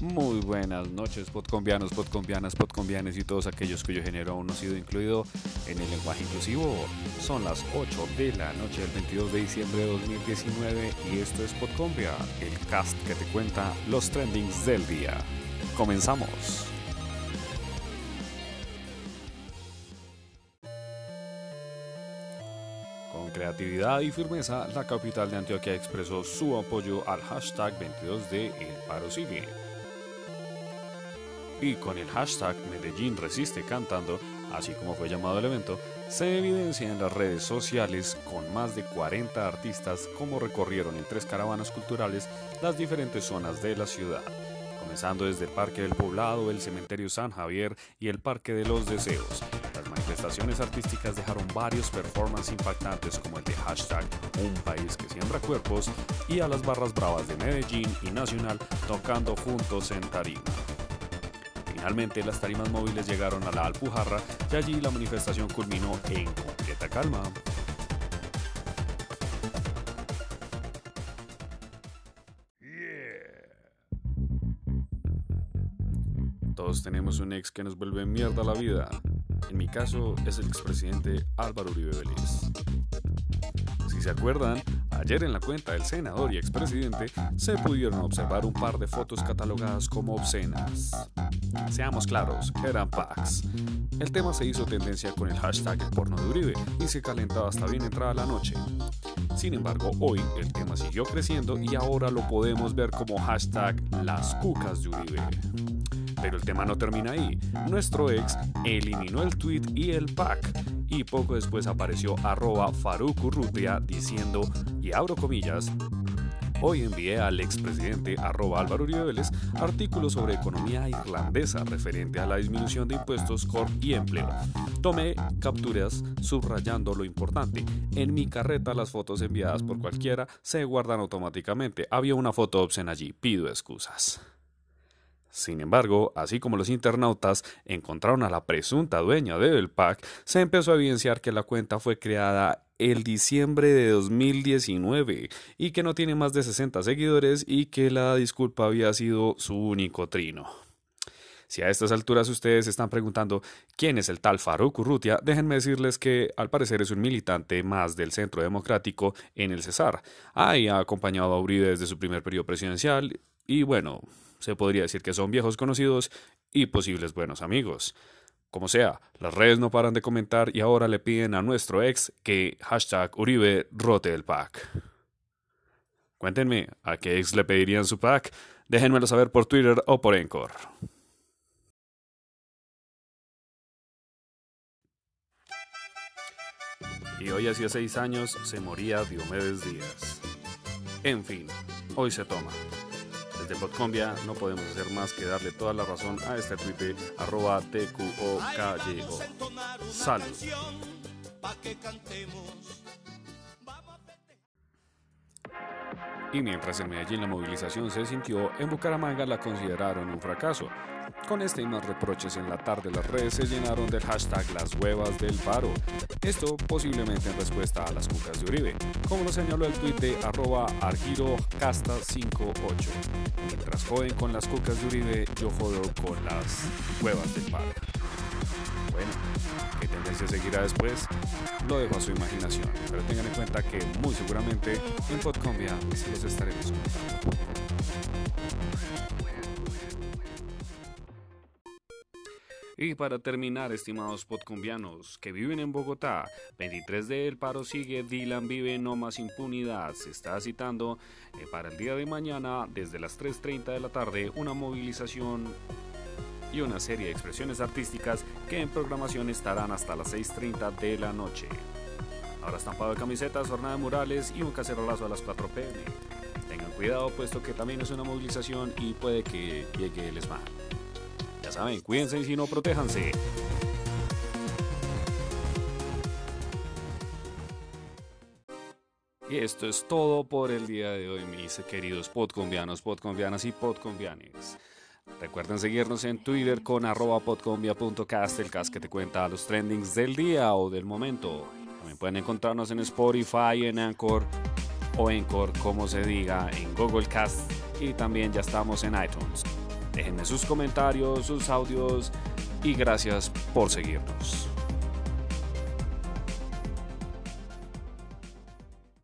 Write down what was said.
Muy buenas noches, podcombianos, podcombianas, podcombianes y todos aquellos cuyo género aún no ha sido incluido en el lenguaje inclusivo. Son las 8 de la noche del 22 de diciembre de 2019 y esto es Podcombia, el cast que te cuenta los trendings del día. Comenzamos. Con creatividad y firmeza, la capital de Antioquia expresó su apoyo al hashtag 22 de El Paro Sigue y con el hashtag Medellín Resiste Cantando, así como fue llamado el evento, se evidencia en las redes sociales con más de 40 artistas como recorrieron en tres caravanas culturales las diferentes zonas de la ciudad, comenzando desde el Parque del Poblado, el Cementerio San Javier y el Parque de los Deseos. Las manifestaciones artísticas dejaron varios performances impactantes como el de hashtag Un País que Siembra Cuerpos y a las barras bravas de Medellín y Nacional tocando juntos en tarima. Finalmente, las tarimas móviles llegaron a la Alpujarra y allí la manifestación culminó en completa calma. Todos tenemos un ex que nos vuelve mierda la vida. En mi caso es el expresidente Álvaro Uribe Vélez. Si se acuerdan, ayer en la cuenta del senador y expresidente se pudieron observar un par de fotos catalogadas como obscenas. Seamos claros, eran packs. El tema se hizo tendencia con el hashtag el porno de Uribe y se calentaba hasta bien entrada la noche. Sin embargo, hoy el tema siguió creciendo y ahora lo podemos ver como hashtag las cucas de Uribe. Pero el tema no termina ahí. Nuestro ex eliminó el tweet y el pack y poco después apareció arroba Urrutia diciendo, y abro comillas, Hoy envié al expresidente arroba Álvaro Uribe Vélez artículos sobre economía irlandesa referente a la disminución de impuestos, corp y empleo. Tomé capturas subrayando lo importante. En mi carreta las fotos enviadas por cualquiera se guardan automáticamente. Había una foto obscena allí. Pido excusas. Sin embargo, así como los internautas encontraron a la presunta dueña del pack, se empezó a evidenciar que la cuenta fue creada el diciembre de 2019 y que no tiene más de 60 seguidores y que la disculpa había sido su único trino. Si a estas alturas ustedes están preguntando quién es el tal Faruk Urrutia, déjenme decirles que al parecer es un militante más del Centro Democrático en el Cesar. ha acompañado a Uribe desde su primer periodo presidencial y bueno, se podría decir que son viejos conocidos y posibles buenos amigos. Como sea, las redes no paran de comentar y ahora le piden a nuestro ex que hashtag Uribe rote el pack. Cuéntenme, ¿a qué ex le pedirían su pack? Déjenmelo saber por Twitter o por Encore. Y hoy hacía seis años se moría Diomedes Díaz. En fin, hoy se toma. Desde Podcombia no podemos hacer más que darle toda la razón a este tuite arroba TQOKYO. Salud. Y mientras en Medellín la movilización se sintió, en Bucaramanga la consideraron un fracaso. Con este y más reproches en la tarde las redes se llenaron del hashtag las huevas del paro. Esto posiblemente en respuesta a las cucas de Uribe, como lo señaló el tuit de arroba argirocasta58. Mientras joden con las cucas de Uribe, yo jodo con las huevas del paro. Bueno, ¿qué tendencia seguirá después? Lo dejo a su imaginación, pero tengan en cuenta que muy seguramente en Podcombia se los estaremos contando. Y para terminar, estimados podcumbianos que viven en Bogotá, 23 de El Paro sigue, Dylan vive no más impunidad. Se está citando eh, para el día de mañana, desde las 3.30 de la tarde, una movilización y una serie de expresiones artísticas que en programación estarán hasta las 6.30 de la noche. Ahora estampado de camisetas, jornada de murales y un cacerolazo a las 4 pm. Tengan cuidado puesto que también es una movilización y puede que llegue el SMAT. Ya saben, cuídense y si no, protéjanse. Y esto es todo por el día de hoy, mis queridos podcombianos, podcombianas y podcombianes. Recuerden seguirnos en Twitter con arroba podcombia.cast, el cast que te cuenta los trendings del día o del momento. También pueden encontrarnos en Spotify, en Anchor o Anchor, como se diga, en Google Cast y también ya estamos en iTunes. Déjenme sus comentarios, sus audios y gracias por seguirnos.